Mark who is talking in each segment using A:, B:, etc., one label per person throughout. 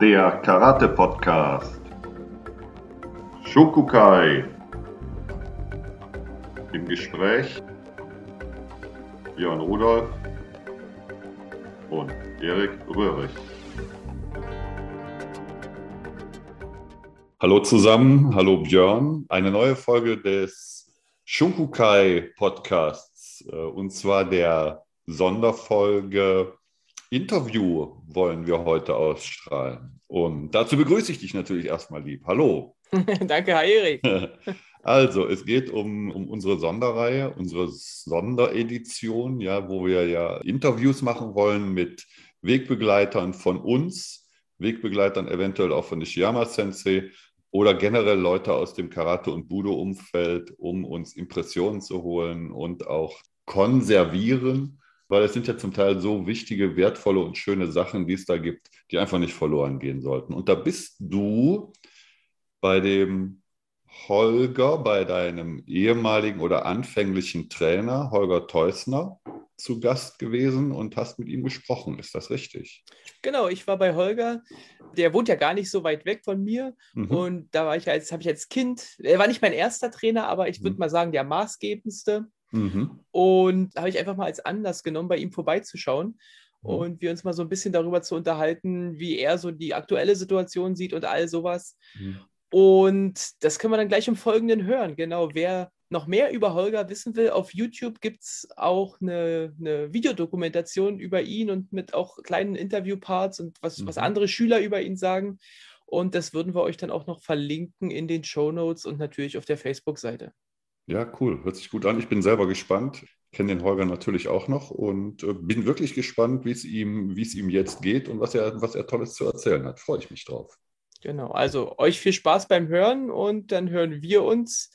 A: der Karate-Podcast. Shokukai. Im Gespräch Björn Rudolf und Erik Röhrig. Hallo zusammen, hallo Björn. Eine neue Folge des Shunkukai Podcasts äh, und zwar der Sonderfolge Interview wollen wir heute ausstrahlen. Und dazu begrüße ich dich natürlich erstmal lieb. Hallo.
B: Danke, Herr Erik.
A: Also, es geht um, um unsere Sonderreihe, unsere Sonderedition, ja, wo wir ja Interviews machen wollen mit Wegbegleitern von uns, Wegbegleitern eventuell auch von Nishiyama Sensei oder generell Leute aus dem Karate- und Budo-Umfeld, um uns Impressionen zu holen und auch konservieren weil es sind ja zum Teil so wichtige, wertvolle und schöne Sachen, die es da gibt, die einfach nicht verloren gehen sollten. Und da bist du bei dem Holger, bei deinem ehemaligen oder anfänglichen Trainer, Holger Teusner, zu Gast gewesen und hast mit ihm gesprochen. Ist das richtig?
B: Genau, ich war bei Holger. Der wohnt ja gar nicht so weit weg von mir. Mhm. Und da war ich als, habe ich als Kind, er war nicht mein erster Trainer, aber ich würde mhm. mal sagen, der maßgebendste. Mhm. Und habe ich einfach mal als Anlass genommen, bei ihm vorbeizuschauen mhm. und wir uns mal so ein bisschen darüber zu unterhalten, wie er so die aktuelle Situation sieht und all sowas. Mhm. Und das können wir dann gleich im Folgenden hören. Genau, wer noch mehr über Holger wissen will, auf YouTube gibt es auch eine, eine, Videodokumentation über ihn und mit auch kleinen Interviewparts und was, mhm. was andere Schüler über ihn sagen. Und das würden wir euch dann auch noch verlinken in den Show Notes und natürlich auf der Facebook-Seite.
A: Ja, cool. Hört sich gut an. Ich bin selber gespannt. Kenne den Holger natürlich auch noch und äh, bin wirklich gespannt, wie es ihm, wie es ihm jetzt geht und was er, was er Tolles zu erzählen hat. Freue ich mich drauf.
B: Genau. Also euch viel Spaß beim Hören und dann hören wir uns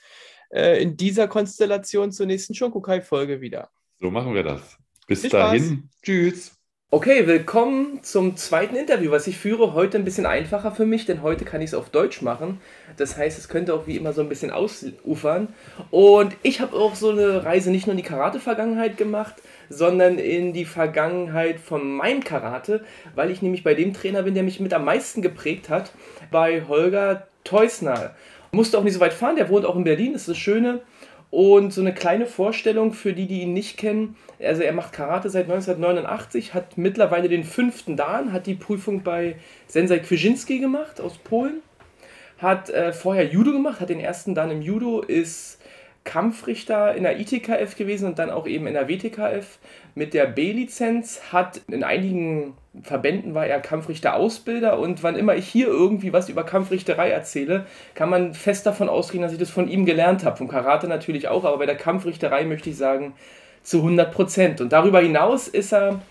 B: äh, in dieser Konstellation zur nächsten Shokukai-Folge wieder.
A: So machen wir das. Bis viel dahin. Spaß. Tschüss.
B: Okay, willkommen zum zweiten Interview, was ich führe. Heute ein bisschen einfacher für mich, denn heute kann ich es auf Deutsch machen. Das heißt, es könnte auch wie immer so ein bisschen ausufern. Und ich habe auch so eine Reise nicht nur in die Karate-Vergangenheit gemacht, sondern in die Vergangenheit von meinem Karate, weil ich nämlich bei dem Trainer bin, der mich mit am meisten geprägt hat, bei Holger Teusner. Musste auch nicht so weit fahren, der wohnt auch in Berlin, das ist das Schöne. Und so eine kleine Vorstellung für die, die ihn nicht kennen. Also er macht Karate seit 1989, hat mittlerweile den fünften Dan, hat die Prüfung bei Sensei Kwiesinski gemacht aus Polen, hat äh, vorher Judo gemacht, hat den ersten Dan im Judo, ist Kampfrichter in der ITKF gewesen und dann auch eben in der WTKF mit der B-Lizenz, hat in einigen Verbänden war er Kampfrichter-Ausbilder und wann immer ich hier irgendwie was über Kampfrichterei erzähle, kann man fest davon ausgehen, dass ich das von ihm gelernt habe. Vom Karate natürlich auch, aber bei der Kampfrichterei möchte ich sagen zu 100 Prozent. Und darüber hinaus ist er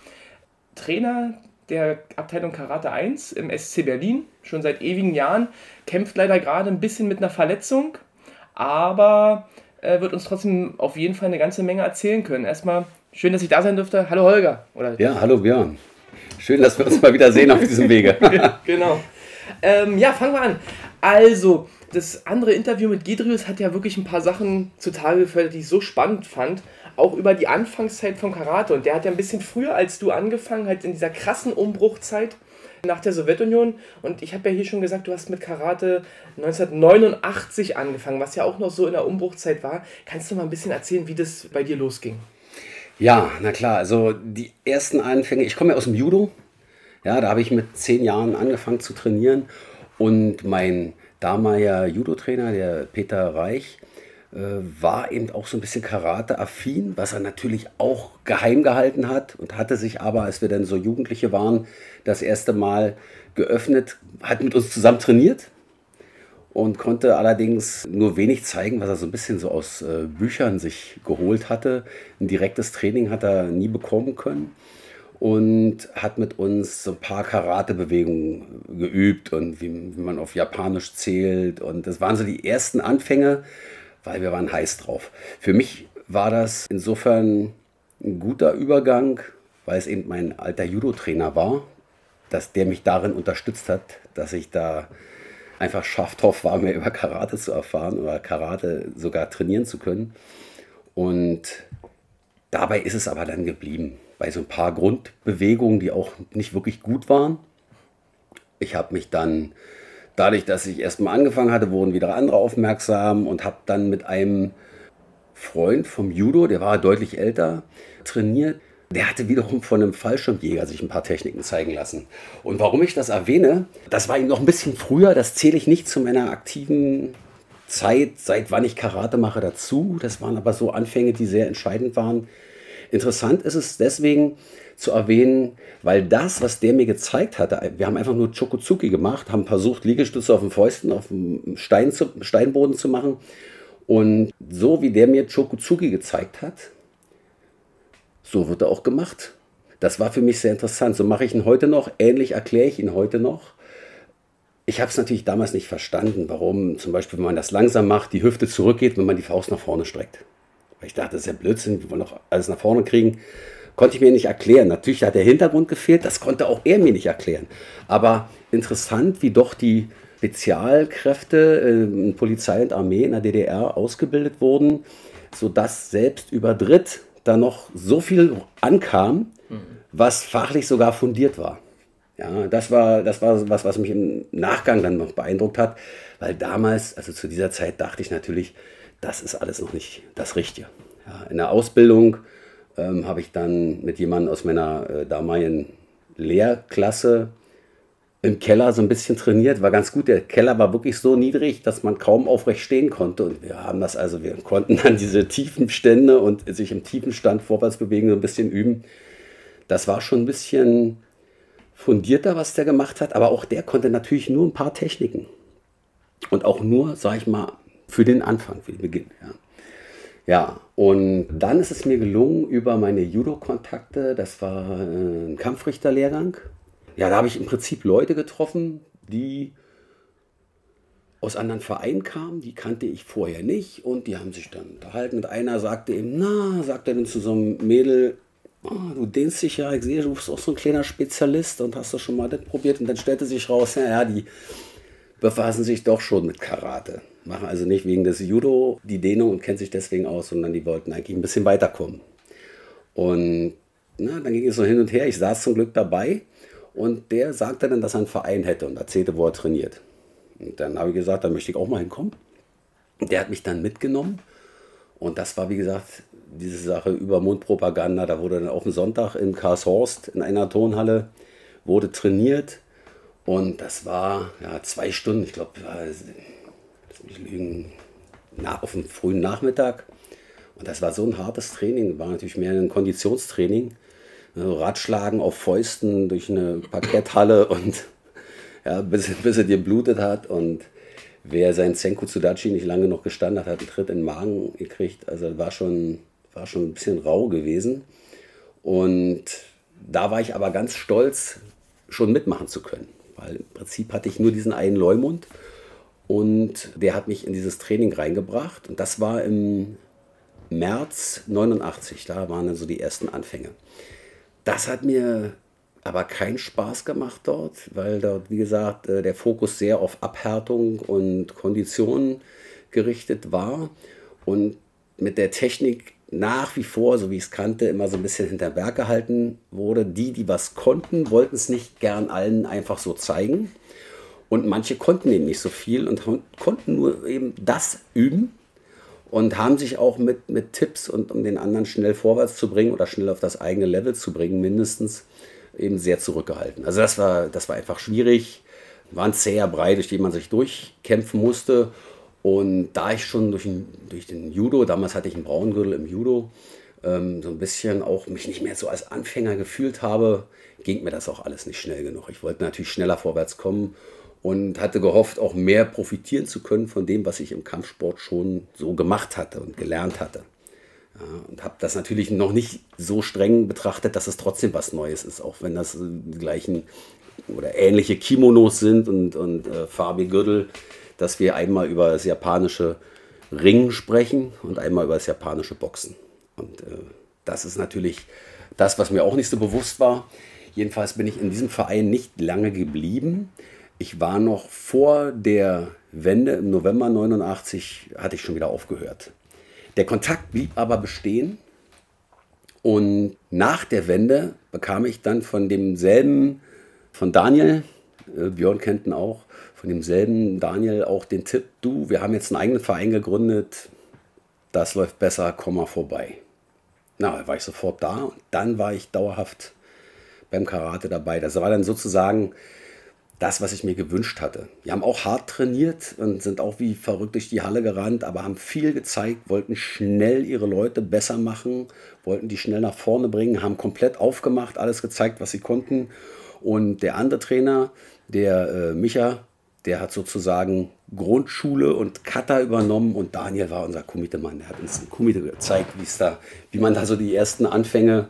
B: Trainer der Abteilung Karate 1 im SC Berlin, schon seit ewigen Jahren, kämpft leider gerade ein bisschen mit einer Verletzung, aber äh, wird uns trotzdem auf jeden Fall eine ganze Menge erzählen können. Erstmal schön, dass ich da sein durfte. Hallo Holger.
C: Oder ja, hallo Björn. Schön, dass wir uns mal wieder sehen auf diesem Wege.
B: genau. Ähm, ja, fangen wir an. Also, das andere Interview mit Gedrius hat ja wirklich ein paar Sachen zutage gefördert, die ich so spannend fand. Auch über die Anfangszeit von Karate. Und der hat ja ein bisschen früher als du angefangen, halt in dieser krassen Umbruchzeit nach der Sowjetunion. Und ich habe ja hier schon gesagt, du hast mit Karate 1989 angefangen, was ja auch noch so in der Umbruchzeit war. Kannst du mal ein bisschen erzählen, wie das bei dir losging?
C: Ja, na klar. Also die ersten Anfänge, ich komme ja aus dem Judo. Ja, da habe ich mit zehn Jahren angefangen zu trainieren. Und mein damaliger Judo-Trainer, der Peter Reich, war eben auch so ein bisschen Karate-affin, was er natürlich auch geheim gehalten hat und hatte sich aber, als wir dann so Jugendliche waren, das erste Mal geöffnet, hat mit uns zusammen trainiert und konnte allerdings nur wenig zeigen, was er so ein bisschen so aus äh, Büchern sich geholt hatte. Ein direktes Training hat er nie bekommen können und hat mit uns so ein paar Karate-Bewegungen geübt und wie, wie man auf Japanisch zählt. Und das waren so die ersten Anfänge, weil wir waren heiß drauf. Für mich war das insofern ein guter Übergang, weil es eben mein alter Judo-Trainer war, dass der mich darin unterstützt hat, dass ich da einfach scharf drauf war, mehr über Karate zu erfahren oder Karate sogar trainieren zu können. Und dabei ist es aber dann geblieben, bei so ein paar Grundbewegungen, die auch nicht wirklich gut waren. Ich habe mich dann, dadurch, dass ich erstmal angefangen hatte, wurden wieder andere aufmerksam und habe dann mit einem Freund vom Judo, der war deutlich älter, trainiert. Der hatte wiederum von einem Fallschirmjäger sich ein paar Techniken zeigen lassen. Und warum ich das erwähne, das war ihm noch ein bisschen früher, das zähle ich nicht zu meiner aktiven Zeit, seit wann ich Karate mache, dazu. Das waren aber so Anfänge, die sehr entscheidend waren. Interessant ist es deswegen zu erwähnen, weil das, was der mir gezeigt hatte, wir haben einfach nur Chokozuki gemacht, haben versucht, Liegestütze auf den Fäusten, auf dem Stein zu, Steinboden zu machen. Und so wie der mir Chokozuki gezeigt hat, so wird er auch gemacht. Das war für mich sehr interessant. So mache ich ihn heute noch, ähnlich erkläre ich ihn heute noch. Ich habe es natürlich damals nicht verstanden, warum zum Beispiel, wenn man das langsam macht, die Hüfte zurückgeht, wenn man die Faust nach vorne streckt. Weil ich dachte, das ist ja Blödsinn, wir wollen doch alles nach vorne kriegen. Konnte ich mir nicht erklären. Natürlich hat der Hintergrund gefehlt, das konnte auch er mir nicht erklären. Aber interessant, wie doch die Spezialkräfte äh, Polizei und Armee in der DDR ausgebildet wurden, sodass selbst über Dritt da noch so viel ankam, was fachlich sogar fundiert war. Ja, das war, das war was, was mich im Nachgang dann noch beeindruckt hat, weil damals, also zu dieser Zeit, dachte ich natürlich, das ist alles noch nicht das Richtige. Ja, in der Ausbildung ähm, habe ich dann mit jemandem aus meiner äh, damaligen Lehrklasse im Keller so ein bisschen trainiert, war ganz gut. Der Keller war wirklich so niedrig, dass man kaum aufrecht stehen konnte. Und wir haben das also, wir konnten dann diese tiefen Stände und sich im tiefen Stand vorwärts bewegen, so ein bisschen üben. Das war schon ein bisschen fundierter, was der gemacht hat, aber auch der konnte natürlich nur ein paar Techniken. Und auch nur, sag ich mal, für den Anfang, für den Beginn. Ja. Ja, und dann ist es mir gelungen über meine Judo-Kontakte, das war äh, ein Kampfrichterlehrgang, ja, da habe ich im Prinzip Leute getroffen, die aus anderen Vereinen kamen, die kannte ich vorher nicht und die haben sich dann unterhalten. Und einer sagte eben, na, sagt er dann zu so einem Mädel, oh, du dehnst dich ja, ich sehe, du bist auch so ein kleiner Spezialist und hast das schon mal das probiert. Und dann stellte sich raus, ja, ja, die befassen sich doch schon mit Karate. Machen also nicht wegen des Judo die Dehnung und kennen sich deswegen aus, sondern die wollten eigentlich ein bisschen weiterkommen. Und na, dann ging es so hin und her. Ich saß zum Glück dabei und der sagte dann, dass er einen Verein hätte und erzählte, wo er trainiert. Und dann habe ich gesagt, da möchte ich auch mal hinkommen. Der hat mich dann mitgenommen. Und das war, wie gesagt, diese Sache über Mundpropaganda. Da wurde dann auf dem Sonntag in Karlshorst in einer Turnhalle, wurde trainiert. Und das war ja, zwei Stunden, ich glaube, mich lügen, na, auf dem frühen Nachmittag. Und das war so ein hartes Training, war natürlich mehr ein Konditionstraining. Ratschlagen auf Fäusten durch eine Parketthalle und ja, bis, bis er dir blutet hat. Und wer sein Senku Tsudachi nicht lange noch gestanden hat, hat einen Tritt in den Magen gekriegt. Also war schon, war schon ein bisschen rau gewesen. Und da war ich aber ganz stolz, schon mitmachen zu können. Weil im Prinzip hatte ich nur diesen einen Leumund und der hat mich in dieses Training reingebracht. Und das war im März 89, da waren dann so die ersten Anfänge. Das hat mir aber keinen Spaß gemacht dort, weil dort, wie gesagt, äh, der Fokus sehr auf Abhärtung und Konditionen gerichtet war und mit der Technik nach wie vor, so wie ich es kannte, immer so ein bisschen hinter Berg gehalten wurde. Die, die was konnten, wollten es nicht gern allen einfach so zeigen. Und manche konnten eben nicht so viel und konnten nur eben das üben und haben sich auch mit, mit Tipps und um den anderen schnell vorwärts zu bringen oder schnell auf das eigene Level zu bringen, mindestens eben sehr zurückgehalten. Also das war, das war einfach schwierig, war ein zäher Brei, durch den man sich durchkämpfen musste. Und da ich schon durch den, durch den Judo, damals hatte ich einen Braungürtel im Judo, ähm, so ein bisschen auch mich nicht mehr so als Anfänger gefühlt habe, ging mir das auch alles nicht schnell genug. Ich wollte natürlich schneller vorwärts kommen und hatte gehofft, auch mehr profitieren zu können von dem, was ich im Kampfsport schon so gemacht hatte und gelernt hatte. Ja, und habe das natürlich noch nicht so streng betrachtet, dass es trotzdem was Neues ist, auch wenn das die gleichen oder ähnliche Kimonos sind und, und äh, farbige Gürtel, dass wir einmal über das japanische Ringen sprechen und einmal über das japanische Boxen. Und äh, das ist natürlich das, was mir auch nicht so bewusst war. Jedenfalls bin ich in diesem Verein nicht lange geblieben ich war noch vor der Wende im November 89, hatte ich schon wieder aufgehört. Der Kontakt blieb aber bestehen. Und nach der Wende bekam ich dann von demselben, von Daniel, äh, Björn kennt ihn auch, von demselben Daniel auch den Tipp, du, wir haben jetzt einen eigenen Verein gegründet, das läuft besser, komm mal vorbei. Na, da war ich sofort da und dann war ich dauerhaft beim Karate dabei. Das war dann sozusagen das, was ich mir gewünscht hatte. Wir haben auch hart trainiert und sind auch wie verrückt durch die Halle gerannt, aber haben viel gezeigt, wollten schnell ihre Leute besser machen, wollten die schnell nach vorne bringen, haben komplett aufgemacht, alles gezeigt, was sie konnten. Und der andere Trainer, der äh, Micha, der hat sozusagen Grundschule und Kata übernommen und Daniel war unser Komitemann. Der hat uns ein Komite gezeigt, da, wie man da so die ersten Anfänge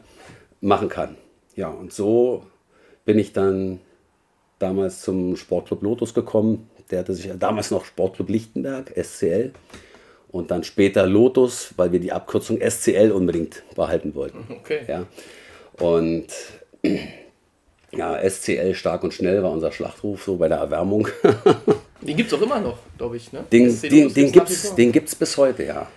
C: machen kann. Ja, und so bin ich dann damals zum Sportclub Lotus gekommen. Der hatte sich damals noch Sportclub Lichtenberg, SCL. Und dann später Lotus, weil wir die Abkürzung SCL unbedingt behalten wollten.
B: Okay.
C: Ja. Und ja, SCL stark und schnell war unser Schlachtruf so bei der Erwärmung.
B: Den gibt es auch immer noch, glaube ich. Ne?
C: Den,
B: SC
C: den, den
B: nach wie
C: gibt's,
B: vor.
C: den gibt's bis heute, ja.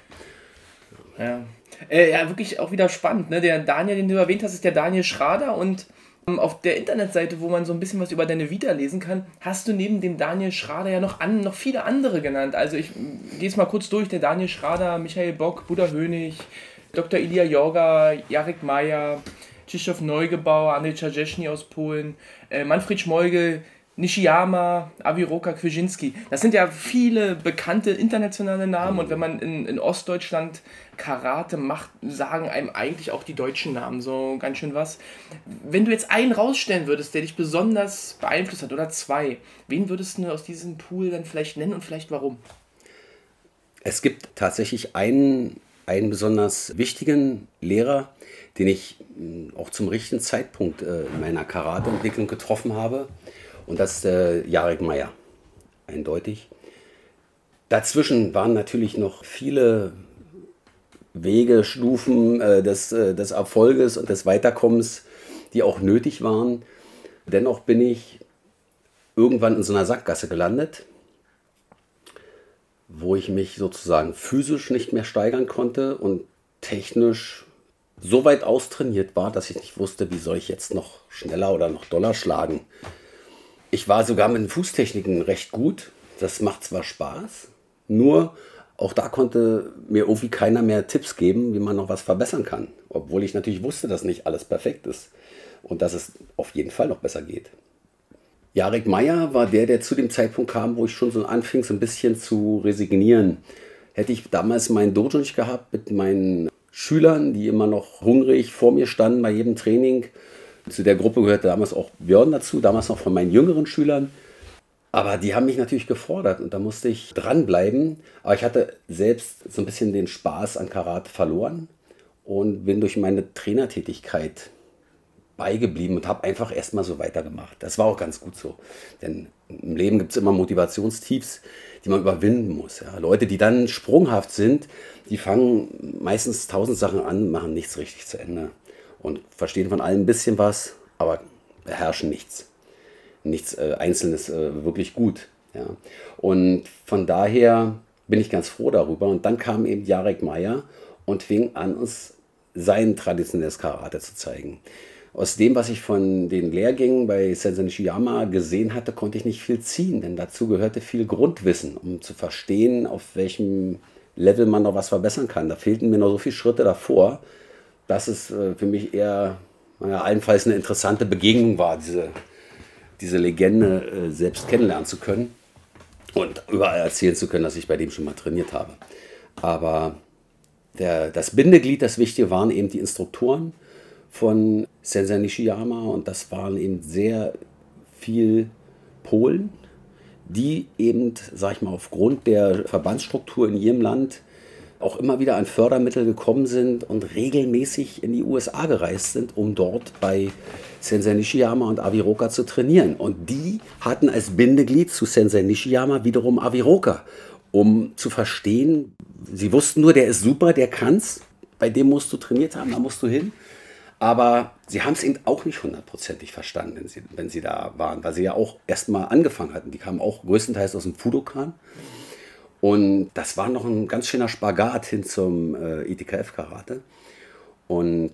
B: Ja. Äh, ja, wirklich auch wieder spannend. Ne? Der Daniel, den du erwähnt hast, ist der Daniel Schrader und auf der Internetseite, wo man so ein bisschen was über deine Vita lesen kann, hast du neben dem Daniel Schrader ja noch, an, noch viele andere genannt. Also ich gehe es mal kurz durch. Der Daniel Schrader, Michael Bock, Buddha Hönig, Dr. Ilya Jorga, Jarek Mayer, Krzysztof Neugebauer, Andrzej Czajeszny aus Polen, äh, Manfred Schmeugel, Nishiyama, Aviroka Kwiesinski. Das sind ja viele bekannte internationale Namen und wenn man in, in Ostdeutschland Karate macht, sagen einem eigentlich auch die deutschen Namen so ganz schön was. Wenn du jetzt einen rausstellen würdest, der dich besonders beeinflusst hat oder zwei, wen würdest du aus diesem Pool dann vielleicht nennen und vielleicht warum?
C: Es gibt tatsächlich einen, einen besonders wichtigen Lehrer, den ich mh, auch zum richtigen Zeitpunkt äh, in meiner Karateentwicklung getroffen habe. Und das ist äh, Jarek Meyer. Eindeutig. Dazwischen waren natürlich noch viele Wege, Stufen äh, des, äh, des Erfolges und des Weiterkommens, die auch nötig waren. Dennoch bin ich irgendwann in so einer Sackgasse gelandet, wo ich mich sozusagen physisch nicht mehr steigern konnte und technisch so weit austrainiert war, dass ich nicht wusste, wie soll ich jetzt noch schneller oder noch doller schlagen. Ich war sogar mit den Fußtechniken recht gut. Das macht zwar Spaß, nur auch da konnte mir irgendwie keiner mehr Tipps geben, wie man noch was verbessern kann. Obwohl ich natürlich wusste, dass nicht alles perfekt ist und dass es auf jeden Fall noch besser geht. Jarek Meyer war der, der zu dem Zeitpunkt kam, wo ich schon so anfing, so ein bisschen zu resignieren. Hätte ich damals meinen Dojo nicht gehabt mit meinen Schülern, die immer noch hungrig vor mir standen bei jedem Training. Zu der Gruppe gehörte damals auch Björn dazu, damals noch von meinen jüngeren Schülern. Aber die haben mich natürlich gefordert und da musste ich dranbleiben. Aber ich hatte selbst so ein bisschen den Spaß an Karate verloren und bin durch meine Trainertätigkeit beigeblieben und habe einfach erstmal so weitergemacht. Das war auch ganz gut so. Denn im Leben gibt es immer Motivationstiefs, die man überwinden muss. Ja. Leute, die dann sprunghaft sind, die fangen meistens tausend Sachen an, machen nichts richtig zu Ende und verstehen von allem ein bisschen was, aber beherrschen nichts. Nichts äh, Einzelnes äh, wirklich gut. Ja. Und von daher bin ich ganz froh darüber. Und dann kam eben Jarek Meyer und fing an, uns sein traditionelles Karate zu zeigen. Aus dem, was ich von den Lehrgängen bei Sensei Nishiyama gesehen hatte, konnte ich nicht viel ziehen, denn dazu gehörte viel Grundwissen, um zu verstehen, auf welchem Level man noch was verbessern kann. Da fehlten mir noch so viele Schritte davor, dass es äh, für mich eher, naja, allenfalls eine interessante Begegnung war, diese, diese Legende äh, selbst kennenlernen zu können und überall erzählen zu können, dass ich bei dem schon mal trainiert habe. Aber der, das Bindeglied, das Wichtige waren eben die Instruktoren von Sensei Nishiyama und das waren eben sehr viel Polen, die eben, sag ich mal, aufgrund der Verbandsstruktur in ihrem Land auch immer wieder an Fördermittel gekommen sind und regelmäßig in die USA gereist sind, um dort bei Sensei Nishiyama und Aviroka zu trainieren. Und die hatten als Bindeglied zu Sensei Nishiyama wiederum Aviroka, um zu verstehen, sie wussten nur, der ist super, der kann's, bei dem musst du trainiert haben, da musst du hin. Aber sie haben es eben auch nicht hundertprozentig verstanden, wenn sie, wenn sie da waren, weil sie ja auch erstmal angefangen hatten. Die kamen auch größtenteils aus dem Fudokan. Und das war noch ein ganz schöner Spagat hin zum äh, ITKF-Karate. Und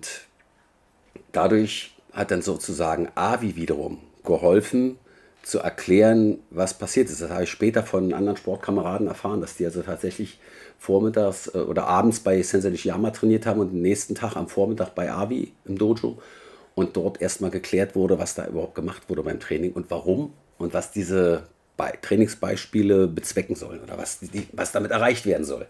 C: dadurch hat dann sozusagen Avi wiederum geholfen, zu erklären, was passiert ist. Das habe ich später von anderen Sportkameraden erfahren, dass die also tatsächlich vormittags äh, oder abends bei Sensei Nishiyama trainiert haben und den nächsten Tag am Vormittag bei Avi im Dojo und dort erstmal geklärt wurde, was da überhaupt gemacht wurde beim Training und warum und was diese Trainingsbeispiele bezwecken sollen oder was, die, was damit erreicht werden soll.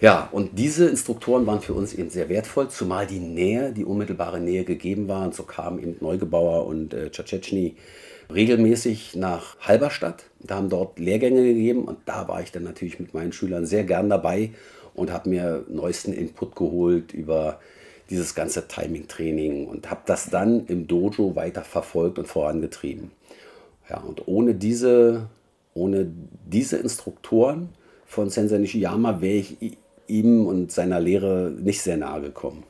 C: Ja, und diese Instruktoren waren für uns eben sehr wertvoll, zumal die Nähe, die unmittelbare Nähe gegeben war. Und so kamen eben Neugebauer und äh, Tschetschny regelmäßig nach Halberstadt. Da haben dort Lehrgänge gegeben und da war ich dann natürlich mit meinen Schülern sehr gern dabei und habe mir neuesten Input geholt über dieses ganze Timing-Training und habe das dann im Dojo weiter verfolgt und vorangetrieben. Ja, und ohne diese, ohne diese Instruktoren von Sensei Nishiyama wäre ich ihm und seiner Lehre nicht sehr nahe gekommen.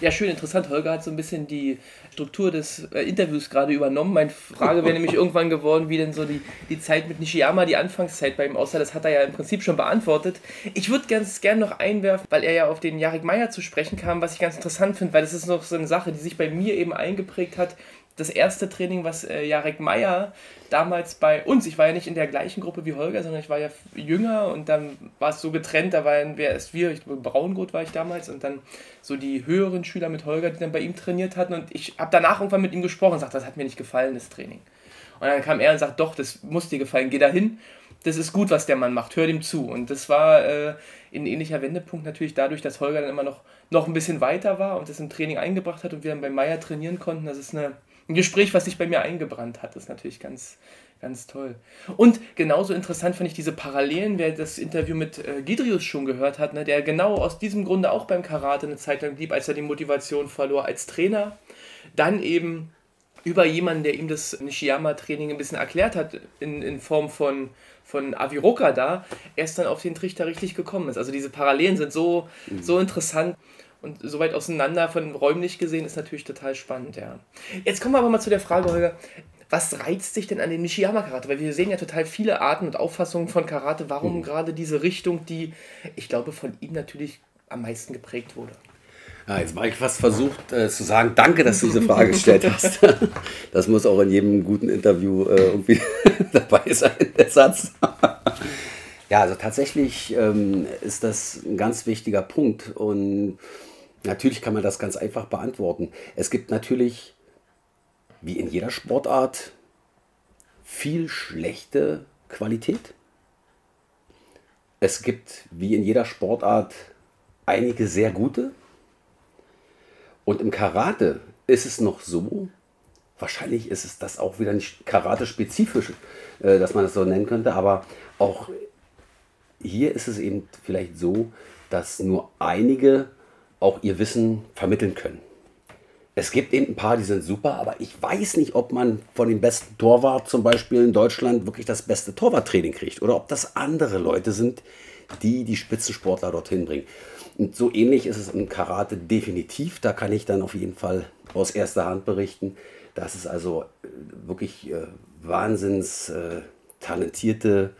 B: Ja, schön interessant. Holger hat so ein bisschen die Struktur des äh, Interviews gerade übernommen. Meine Frage wäre nämlich irgendwann geworden, wie denn so die, die Zeit mit Nishiyama, die Anfangszeit bei ihm aussah. Das hat er ja im Prinzip schon beantwortet. Ich würde ganz gerne noch einwerfen, weil er ja auf den Jarek Meyer zu sprechen kam, was ich ganz interessant finde, weil das ist noch so eine Sache, die sich bei mir eben eingeprägt hat, das erste Training, was äh, Jarek Meyer damals bei uns, ich war ja nicht in der gleichen Gruppe wie Holger, sondern ich war ja jünger und dann war es so getrennt, da waren wer ist wir, ich, Braungurt war ich damals und dann so die höheren Schüler mit Holger, die dann bei ihm trainiert hatten und ich habe danach irgendwann mit ihm gesprochen und sagte, das hat mir nicht gefallen, das Training. Und dann kam er und sagt, doch, das muss dir gefallen, geh da hin, das ist gut, was der Mann macht, hör dem zu. Und das war äh, ein ähnlicher Wendepunkt natürlich dadurch, dass Holger dann immer noch, noch ein bisschen weiter war und das im Training eingebracht hat und wir dann bei Meier trainieren konnten. Das ist eine ein Gespräch, was sich bei mir eingebrannt hat. Ist natürlich ganz, ganz toll. Und genauso interessant fand ich diese Parallelen, wer das Interview mit äh, Gidrius schon gehört hat, ne, der genau aus diesem Grunde auch beim Karate eine Zeit lang blieb, als er die Motivation verlor als Trainer. Dann eben über jemanden, der ihm das Nishiyama-Training ein bisschen erklärt hat, in, in Form von, von Aviroka da, erst dann auf den Trichter richtig gekommen ist. Also diese Parallelen sind so, mhm. so interessant und so weit auseinander von räumlich gesehen ist natürlich total spannend, ja. Jetzt kommen wir aber mal zu der Frage, Holger, was reizt dich denn an dem Nishiyama-Karate? Weil wir sehen ja total viele Arten und Auffassungen von Karate. Warum mhm. gerade diese Richtung, die, ich glaube, von ihm natürlich am meisten geprägt wurde?
C: Ja, jetzt war ich fast versucht äh, zu sagen, danke, dass du diese Frage gestellt hast. das muss auch in jedem guten Interview äh, irgendwie dabei sein, der Satz. ja, also tatsächlich ähm, ist das ein ganz wichtiger Punkt und Natürlich kann man das ganz einfach beantworten. Es gibt natürlich, wie in jeder Sportart, viel schlechte Qualität. Es gibt, wie in jeder Sportart, einige sehr gute. Und im Karate ist es noch so, wahrscheinlich ist es das auch wieder nicht karate-spezifisch, äh, dass man das so nennen könnte, aber auch hier ist es eben vielleicht so, dass nur einige auch ihr Wissen vermitteln können. Es gibt eben ein paar, die sind super, aber ich weiß nicht, ob man von dem besten Torwart zum Beispiel in Deutschland wirklich das beste Torwarttraining kriegt oder ob das andere Leute sind, die die Spitzensportler dorthin bringen. Und so ähnlich ist es im Karate definitiv. Da kann ich dann auf jeden Fall aus erster Hand berichten, dass es also äh, wirklich äh, wahnsinns äh, talentierte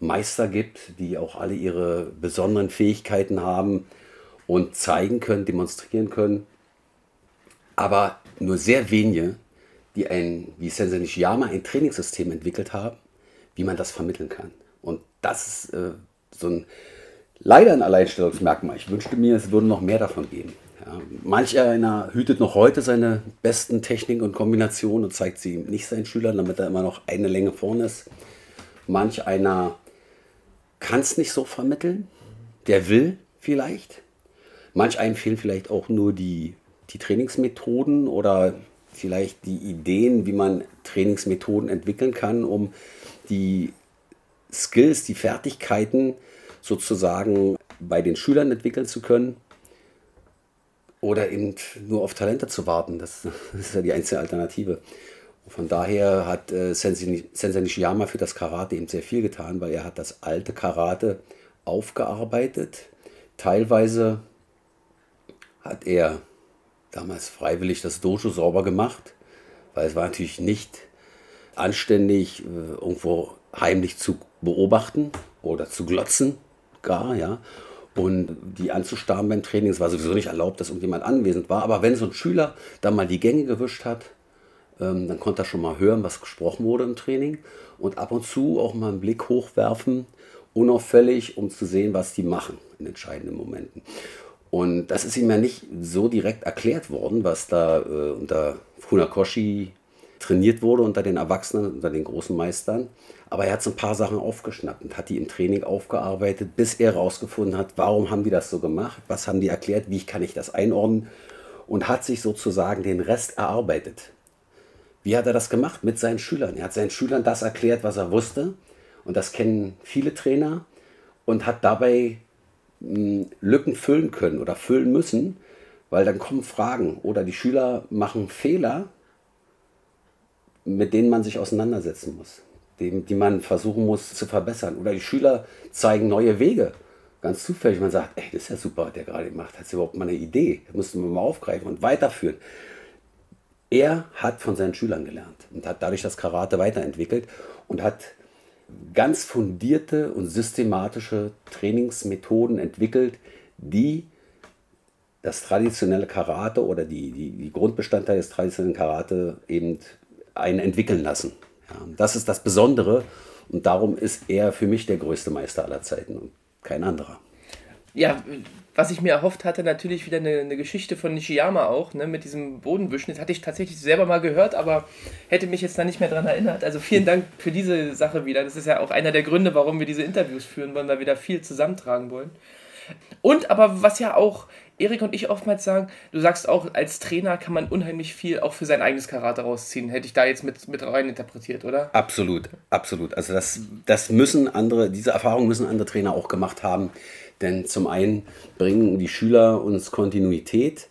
C: Meister gibt, die auch alle ihre besonderen Fähigkeiten haben und zeigen können, demonstrieren können. Aber nur sehr wenige, die ein, wie Sensei Nishiyama, ein Trainingssystem entwickelt haben, wie man das vermitteln kann. Und das ist äh, so ein leider ein Alleinstellungsmerkmal. Ich wünschte mir, es würde noch mehr davon geben. Ja, manch einer hütet noch heute seine besten Techniken und Kombinationen und zeigt sie nicht seinen Schülern, damit er immer noch eine Länge vorne ist. Manch einer kann es nicht so vermitteln. Der will vielleicht, Manch einem fehlen vielleicht auch nur die, die Trainingsmethoden oder vielleicht die Ideen, wie man Trainingsmethoden entwickeln kann, um die Skills, die Fertigkeiten sozusagen bei den Schülern entwickeln zu können. Oder eben nur auf Talente zu warten. Das, ist ja die einzige Alternative. Von daher hat äh, Sensei Nishiyama für das Karate eben sehr viel getan, weil er hat das alte Karate aufgearbeitet, teilweise hat er damals freiwillig das Dojo sauber gemacht, weil es war natürlich nicht anständig, äh, irgendwo heimlich zu beobachten oder zu glotzen, gar, ja. Und die anzustarren beim Training, es war sowieso nicht erlaubt, dass irgendjemand anwesend war. Aber wenn so ein Schüler da mal die Gänge gewischt hat, Ähm, dann konnte er schon mal hören, was gesprochen wurde im Training und ab und zu auch mal einen Blick hochwerfen, unauffällig, um zu sehen, was die machen in entscheidenden Momenten. Und das ist ihm ja nicht so direkt erklärt worden, was da äh, unter Funakoshi trainiert wurde, unter den Erwachsenen, unter den großen Meistern. Aber er hat so ein paar Sachen aufgeschnappt und hat die im Training aufgearbeitet, bis er herausgefunden hat, warum haben die das so gemacht, was haben die erklärt, wie kann ich das einordnen und hat sich sozusagen den Rest erarbeitet. Wie hat er das gemacht? Mit seinen Schülern. Er hat seinen Schülern das erklärt, was er wusste. Und das kennen viele Trainer und hat dabei Lücken füllen können oder füllen müssen, weil dann kommen Fragen oder die Schüler machen Fehler, mit denen man sich auseinandersetzen muss die, die man versuchen muss zu verbessern. Oder die Schüler zeigen neue Wege. Ganz zufällig, man sagt, ey, das ist ja super, was der gerade gemacht hat. Das überhaupt mal eine Idee. Das müssten wir mal aufgreifen und weiterführen. Er hat von seinen Schülern gelernt und hat dadurch das Karate weiterentwickelt und hat ganz fundierte und systematische Trainingsmethoden entwickelt, die das traditionelle Karate oder die, die, die Grundbestandteile des traditionellen Karate eben einen entwickeln lassen. Ja, das ist das Besondere und darum ist er für mich der größte Meister aller Zeiten und kein anderer.
B: Ja, was ich mir erhofft hatte, natürlich wieder eine, eine Geschichte von Nishiyama auch, ne, mit diesem Bodenwischen. Das hatte ich tatsächlich selber mal gehört, aber hätte mich jetzt da nicht mehr dran erinnert. Also vielen Dank für diese Sache wieder. Das ist ja auch einer der Gründe, warum wir diese Interviews führen wollen, weil wir da viel zusammentragen wollen. Und aber was ja auch Erik und ich oftmals sagen, du sagst auch, als Trainer kann man unheimlich viel auch für sein eigenes Karate rausziehen. Hätte ich da jetzt mit, mit rein interpretiert, oder?
C: Absolut, absolut. Also das, das müssen andere, diese Erfahrung müssen andere Trainer auch gemacht haben. Denn zum einen bringen die Schüler uns Kontinuität,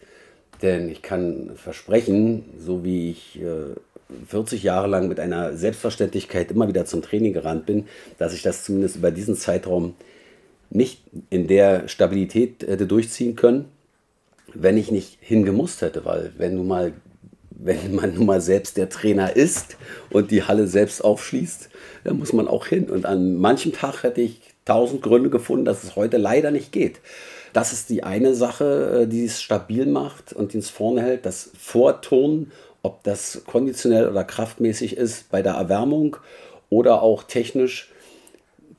C: denn ich kann versprechen, so wie ich äh, 40 Jahre lang mit einer Selbstverständlichkeit immer wieder zum Training gerannt bin, dass ich das zumindest über diesen Zeitraum nicht in der Stabilität hätte durchziehen können, wenn ich nicht hingemusst hätte, weil wenn du mal wenn man nun mal selbst der Trainer ist und die Halle selbst aufschließt, dann muss man auch hin. Und an manchem Tag hätte ich tausend Gründe gefunden, dass es heute leider nicht geht. Das ist die eine Sache, äh, die es stabil macht und die es vorne hält. Das Vorturnen, ob das konditionell oder kraftmäßig ist bei der Erwärmung oder auch technisch,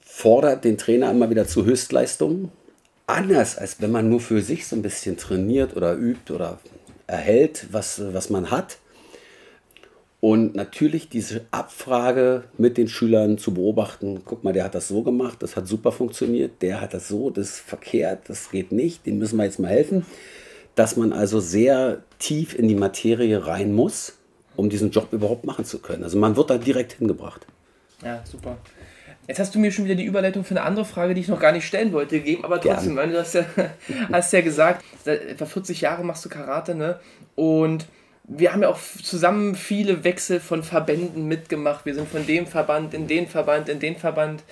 C: fordert den Trainer immer wieder zu Höchstleistungen. Anders als wenn man nur für sich so ein bisschen trainiert oder übt oder erhält, was, was man hat. Und natürlich diese Abfrage mit den Schülern zu beobachten, guck mal, der hat das so gemacht, das hat super funktioniert, der hat das so, das ist verkehrt, das geht nicht, dem müssen wir jetzt mal helfen. Dass man also sehr tief in die Materie rein muss, um diesen Job überhaupt machen zu können. Also man wird da direkt hingebracht.
B: Ja, super. Jetzt hast du mir schon wieder die Überleitung für eine andere Frage, die ich noch gar nicht stellen wollte, gegeben, aber trotzdem, weil du hast ja, hast ja gesagt, seit etwa 40 Jahre machst du Karate, ne? Und wir haben ja auch zusammen viele Wechsel von Verbänden mitgemacht. Wir sind von dem Verband in den Verband, in den Verband.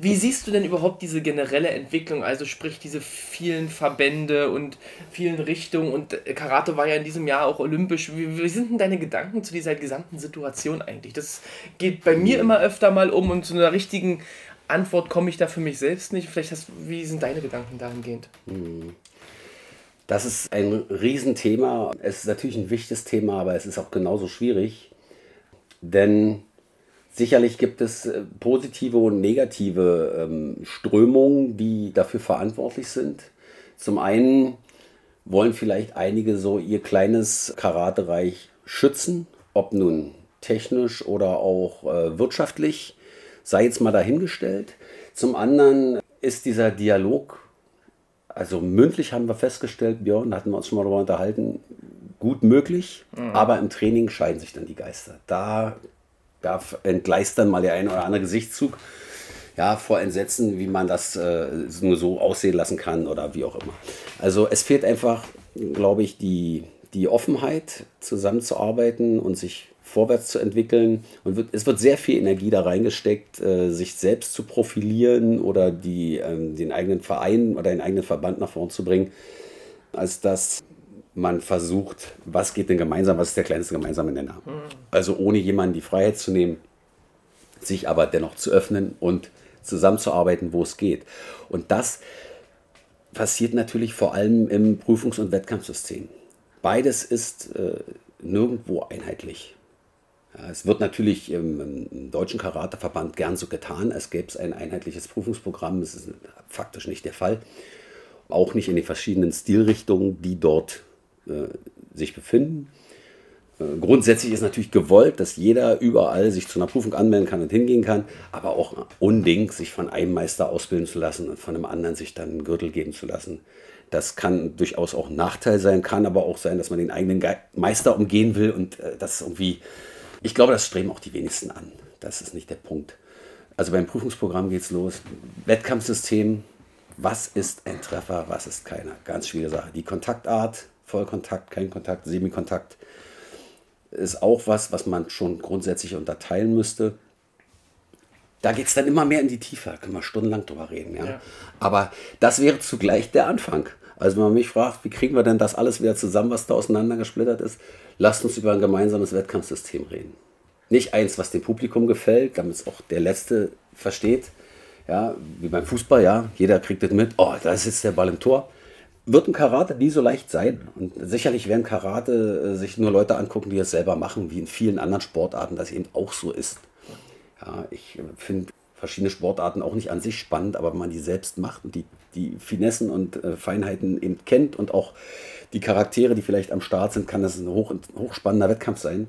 B: Wie siehst du denn überhaupt diese generelle Entwicklung? Also sprich diese vielen Verbände und vielen Richtungen. Und Karate war ja in diesem Jahr auch olympisch. Wie, wie sind denn deine Gedanken zu dieser gesamten Situation eigentlich? Das geht bei mir immer öfter mal um und zu einer richtigen Antwort komme ich da für mich selbst nicht. Vielleicht hast, wie sind deine Gedanken dahingehend? Hm.
C: Das ist ein Riesenthema. Es ist natürlich ein wichtiges Thema, aber es ist auch genauso schwierig. Denn sicherlich gibt es äh, positive und negative ähm, Strömungen, die dafür verantwortlich sind. Zum einen wollen vielleicht einige so ihr kleines Karatereich schützen, ob nun technisch oder auch äh, wirtschaftlich, sei jetzt mal dahingestellt. Zum anderen ist dieser Dialog also mündlich haben wir festgestellt, Björn, da hatten wir uns schon mal darüber unterhalten, gut möglich, mhm. aber im Training scheiden sich dann die Geister. Da, da entgleist dann mal der ein oder andere Gesichtszug. Ja, vor Entsetzen, wie man das äh, nur so aussehen lassen kann oder wie auch immer. Also es fehlt einfach, glaube ich, die, die Offenheit, zusammenzuarbeiten und sich vorwärts zu entwickeln. Und wird, es wird sehr viel Energie da reingesteckt, äh, sich selbst zu profilieren oder die, ähm, den eigenen Verein oder den eigenen Verband nach vorn zu bringen, als dass man versucht, was geht denn gemeinsam, was ist der kleinste gemeinsame Nenner. Mhm. Also ohne jemanden die Freiheit zu nehmen, sich aber dennoch zu öffnen und zusammenzuarbeiten, wo es geht. Und das passiert natürlich vor allem im Prüfungs- und Wettkampfsystem. Beides ist äh, nirgendwo einheitlich. Es wird natürlich im, im, deutschen Karateverband gern so getan, als gäbe es ein einheitliches Prüfungsprogramm. Das ist faktisch nicht der Fall. Auch nicht in den verschiedenen Stilrichtungen, die dort äh, sich befinden. Äh, grundsätzlich ist natürlich gewollt, dass jeder überall sich zu einer Prüfung anmelden kann und hingehen kann, aber auch unding, sich von einem Meister ausbilden zu lassen und von einem anderen sich dann einen Gürtel geben zu lassen. Das kann durchaus auch ein Nachteil sein, kann aber auch sein, dass man den eigenen Meister umgehen will und äh, das irgendwie ich glaube, das streben auch die wenigsten an. Das ist nicht der Punkt. Also beim Prüfungsprogramm geht es los. Wettkampfsystem, was ist ein Treffer, was ist keiner? Ganz schwierige Sache. Die Kontaktart, Vollkontakt, kein Kontakt, Semikontakt, ist auch was, was man schon grundsätzlich unterteilen müsste. Da geht es dann immer mehr in die Tiefe, da können wir stundenlang drüber reden. Ja? ja? Aber das wäre zugleich der Anfang. Also wenn man mich fragt, wie kriegen wir denn das alles wieder zusammen, was da auseinandergesplittert ist, lasst uns über ein gemeinsames Wettkampfsystem reden. Nicht eins, was dem Publikum gefällt, damit es auch der Letzte versteht. Ja, wie beim Fußball, ja, jeder kriegt das mit, oh, da ist jetzt der Ball im Tor. Wird ein Karate nie so leicht sein. Und sicherlich werden Karate äh, sich nur Leute angucken, die es selber machen, wie in vielen anderen Sportarten das eben auch so ist. Ja, ich finde verschiedene Sportarten auch nicht an sich spannend, aber wenn man die selbst macht und die, die Finessen und äh, Feinheiten eben kennt und auch die Charaktere, die vielleicht am Start sind, kann das ein hoch, hochspannender Wettkampf sein.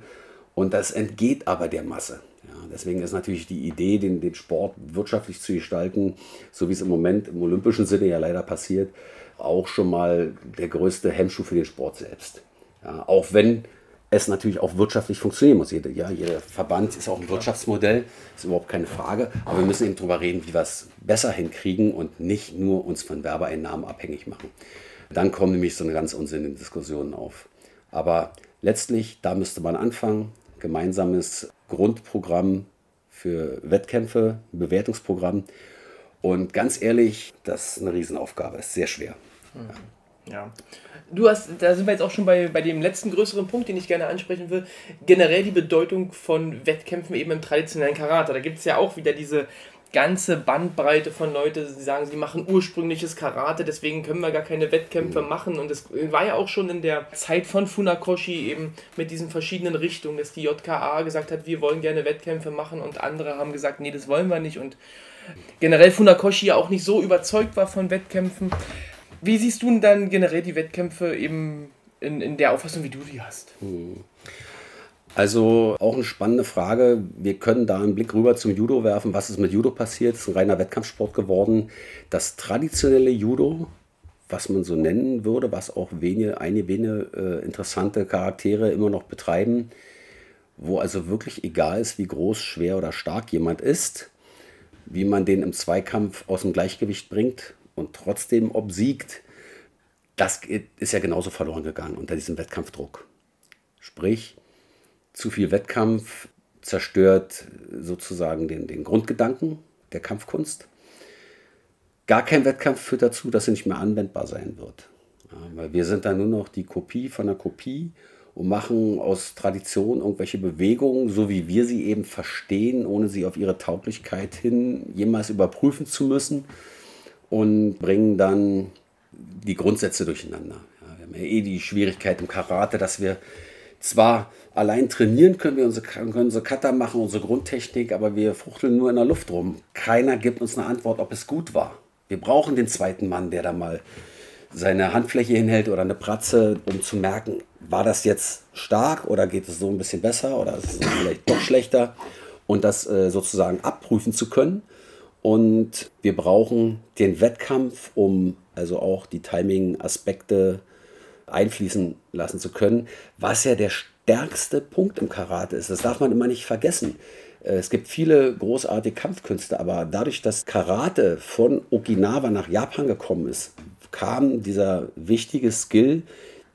C: Und das entgeht aber der Masse. Ja, deswegen ist natürlich die Idee, den, den Sport wirtschaftlich zu gestalten, so wie es im Moment im olympischen Sinne ja leider passiert, auch schon mal der größte Hemmschuh für den Sport selbst. Ja, auch wenn es natürlich auch wirtschaftlich funktionieren muss. Jeder, ja, jeder Verband ist auch ein Wirtschaftsmodell, ist überhaupt keine Frage. Aber wir müssen eben darüber reden, wie wir es besser hinkriegen und nicht nur uns von Werbeeinnahmen abhängig machen. Dann kommen nämlich so eine ganz unsinnige Diskussionen auf. Aber letztlich, da müsste man anfangen. Gemeinsames Grundprogramm für Wettkämpfe, Bewertungsprogramm. Und ganz ehrlich, das ist eine Riesenaufgabe, ist sehr schwer.
B: Mhm. Ja. Du hast, da sind wir jetzt auch schon bei, bei dem letzten größeren Punkt, den ich gerne ansprechen will. Generell die Bedeutung von Wettkämpfen eben im traditionellen Karate. Da gibt es ja auch wieder diese ganze Bandbreite von Leuten, die sagen, sie machen ursprüngliches Karate, deswegen können wir gar keine Wettkämpfe mhm. machen. Und es war ja auch schon in der Zeit von Funakoshi eben mit diesen verschiedenen Richtungen, dass die JKA gesagt hat, wir wollen gerne Wettkämpfe machen und andere haben gesagt, nee, das wollen wir nicht. Und generell Funakoshi ja auch nicht so überzeugt war von Wettkämpfen. Wie siehst du denn dann generell die Wettkämpfe eben in, in der Auffassung, wie du die hast? Mhm.
C: Also auch eine spannende Frage. Wir können da einen Blick rüber zum Judo werfen. Was ist mit Judo passiert? Es ist ein reiner Wettkampfsport geworden. Das traditionelle Judo, was man so nennen würde, was auch wenige, einige wenige äh, interessante Charaktere immer noch betreiben, wo also wirklich egal ist, wie groß, schwer oder stark jemand ist, wie man den im Zweikampf aus dem Gleichgewicht bringt und trotzdem obsiegt, das ist ja genauso verloren gegangen unter diesem Wettkampfdruck. Sprich, zu viel Wettkampf zerstört sozusagen den, den Grundgedanken der Kampfkunst. Gar kein Wettkampf führt dazu, dass er nicht mehr anwendbar sein wird. Ja, weil wir sind dann nur noch die Kopie von der Kopie und machen aus Tradition irgendwelche Bewegungen, so wie wir sie eben verstehen, ohne sie auf ihre Tauglichkeit hin jemals überprüfen zu müssen und bringen dann die Grundsätze durcheinander. Ja, wir haben ja eh die Schwierigkeit im Karate, dass wir zwar allein trainieren können wir unsere, können unsere Cutter machen, unsere Grundtechnik, aber wir fuchteln nur in der Luft rum. Keiner gibt uns eine Antwort, ob es gut war. Wir brauchen den zweiten Mann, der da mal seine Handfläche hinhält oder eine Pratze, um zu merken, war das jetzt stark oder geht es so ein bisschen besser oder ist es vielleicht doch schlechter und das äh, sozusagen abprüfen zu können. Und wir brauchen den Wettkampf, um also auch die Timing-Aspekte einfließen lassen zu können, was ja der stärkste Punkt im Karate ist. Das darf man immer nicht vergessen. Äh, es gibt viele großartige Kampfkünste, aber dadurch, dass Karate von Okinawa nach Japan gekommen ist, kam dieser wichtige Skill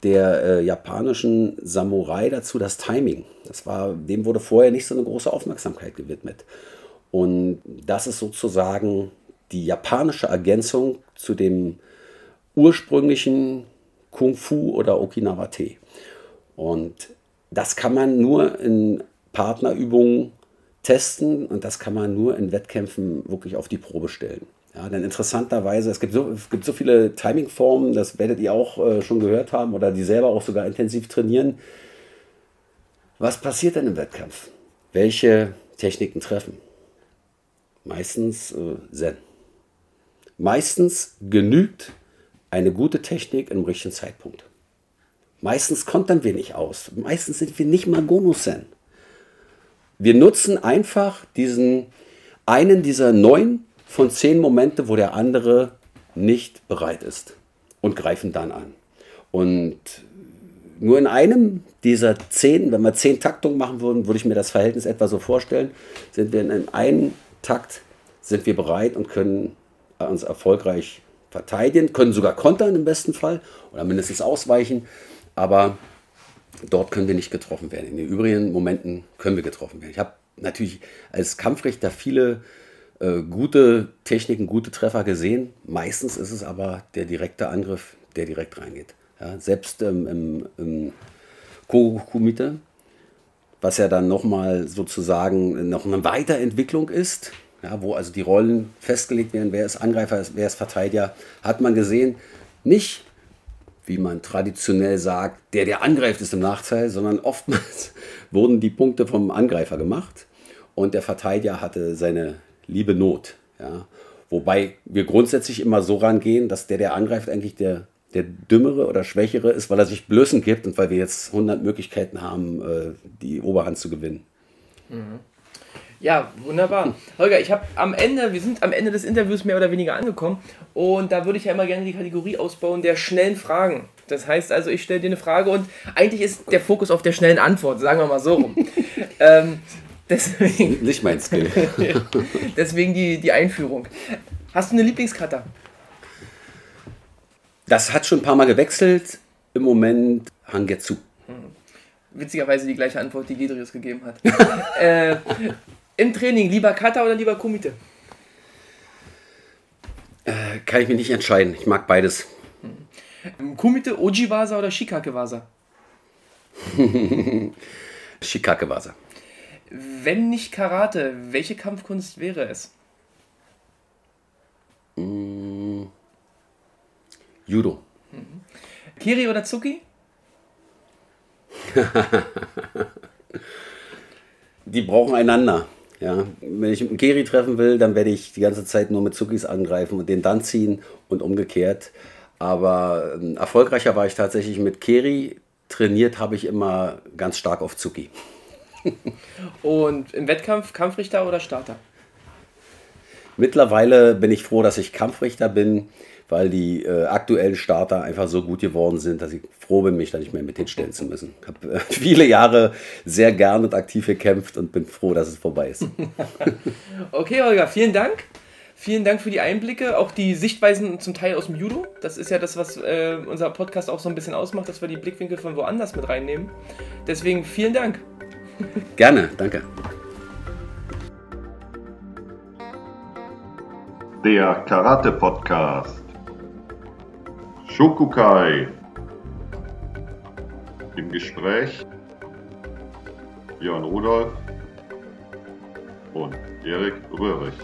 C: der äh, japanischen Samurai dazu, das Timing. Das war, dem wurde vorher nicht so eine große Aufmerksamkeit gewidmet. Und das ist sozusagen die japanische Ergänzung zu dem ursprünglichen Kung Fu oder Okinawa-Tee. Und das kann man nur in Partnerübungen testen und das kann man nur in Wettkämpfen wirklich auf die Probe stellen. Ja, denn interessanterweise, es gibt so, es gibt so viele Timingformen, das werdet ihr auch äh, schon gehört haben oder die selber auch sogar intensiv trainieren. Was passiert denn im Wettkampf? welche Techniken treffen? Meistens äh, Zen. Meistens genügt eine gute Technik im richtigen Zeitpunkt. Meistens kontern wir nicht aus. Meistens sind wir nicht mal Gono-Zen. Wir nutzen einfach diesen einen dieser neun von zehn Momente, wo der andere nicht bereit ist und greifen dann an. Und nur in einem dieser zehn, wenn wir zehn Taktungen machen würden, würde ich mir das Verhältnis etwa so vorstellen, sind wir in einem Takt, sind wir bereit und können uns erfolgreich verteidigen, können sogar kontern im besten Fall oder mindestens ausweichen, aber dort können wir nicht getroffen werden. In den übrigen Momenten können wir getroffen werden. Ich habe natürlich als Kampfrichter viele äh, gute Techniken, gute Treffer gesehen. Meistens ist es aber der direkte Angriff, der direkt reingeht. Ja, selbst ähm, im, im Kogokumite, was ja dann nochmal sozusagen noch eine Weiterentwicklung ist, ja, wo also die Rollen festgelegt werden, wer ist Angreifer, wer ist Verteidiger, hat man gesehen, nicht wie man traditionell sagt, der, der angreift, ist im Nachteil, sondern oftmals wurden die Punkte vom Angreifer gemacht und der Verteidiger hatte seine liebe Not. Ja. Wobei wir grundsätzlich immer so rangehen, dass der, der angreift, eigentlich der, der Dümmere oder Schwächere ist, weil er sich Blößen gibt und weil wir jetzt 100 Möglichkeiten haben, äh, die Oberhand zu gewinnen.
B: Mhm. Ja, wunderbar. Holger, ich habe am Ende, wir sind am Ende des Interviews mehr oder weniger angekommen und da würde ich ja immer gerne die Kategorie ausbauen der schnellen Fragen. Das heißt also, ich stelle dir eine Frage und eigentlich ist der Fokus auf der schnellen Antwort, sagen wir mal so rum. ähm,
C: deswegen, Nicht mein Skill.
B: deswegen die, die Einführung. Hast du eine Lieblingskata?
C: Das hat schon ein paar Mal gewechselt. Im Moment Hangetsu. Hm.
B: Witzigerweise die gleiche Antwort, die Gedrius gegeben hat. äh, Im Training lieber Kata oder lieber Kumite?
C: Äh, kann ich mich nicht entscheiden. Ich mag beides.
B: Hm. Kumite, Ojiwasa oder Shikakewasa?
C: Shikakewasa.
B: Wenn nicht Karate, welche Kampfkunst wäre es?
C: Mm. Judo.
B: Mhm. Kiri oder Zuki?
C: die brauchen einander. Ja, wenn ich mit Kiri treffen will, dann werde ich die ganze Zeit nur mit Zuckis angreifen und den dann ziehen und umgekehrt. Aber ähm, erfolgreicher war ich tatsächlich mit Keri. Trainiert habe ich immer ganz stark auf Zuki.
B: und im Wettkampf Kampfrichter oder Starter?
C: Mittlerweile bin ich froh, dass ich Kampfrichter bin weil die äh, aktuellen Starter einfach so gut geworden sind, dass ich froh bin, mich da nicht mehr mit hinstellen zu müssen. Ich habe äh, viele Jahre sehr gern und aktiv gekämpft und bin froh, dass es vorbei ist.
B: okay, Olga, vielen Dank. Vielen Dank für die Einblicke, auch die Sichtweisen zum Teil aus dem Judo. Das ist ja das, was äh, unser Podcast auch so ein bisschen ausmacht, dass wir die Blickwinkel von woanders mit reinnehmen. Deswegen vielen Dank.
C: Gerne, danke.
A: Der Karate Podcast. Shokukai. Im Gespräch Björn Rudolf und Erik Röhrig.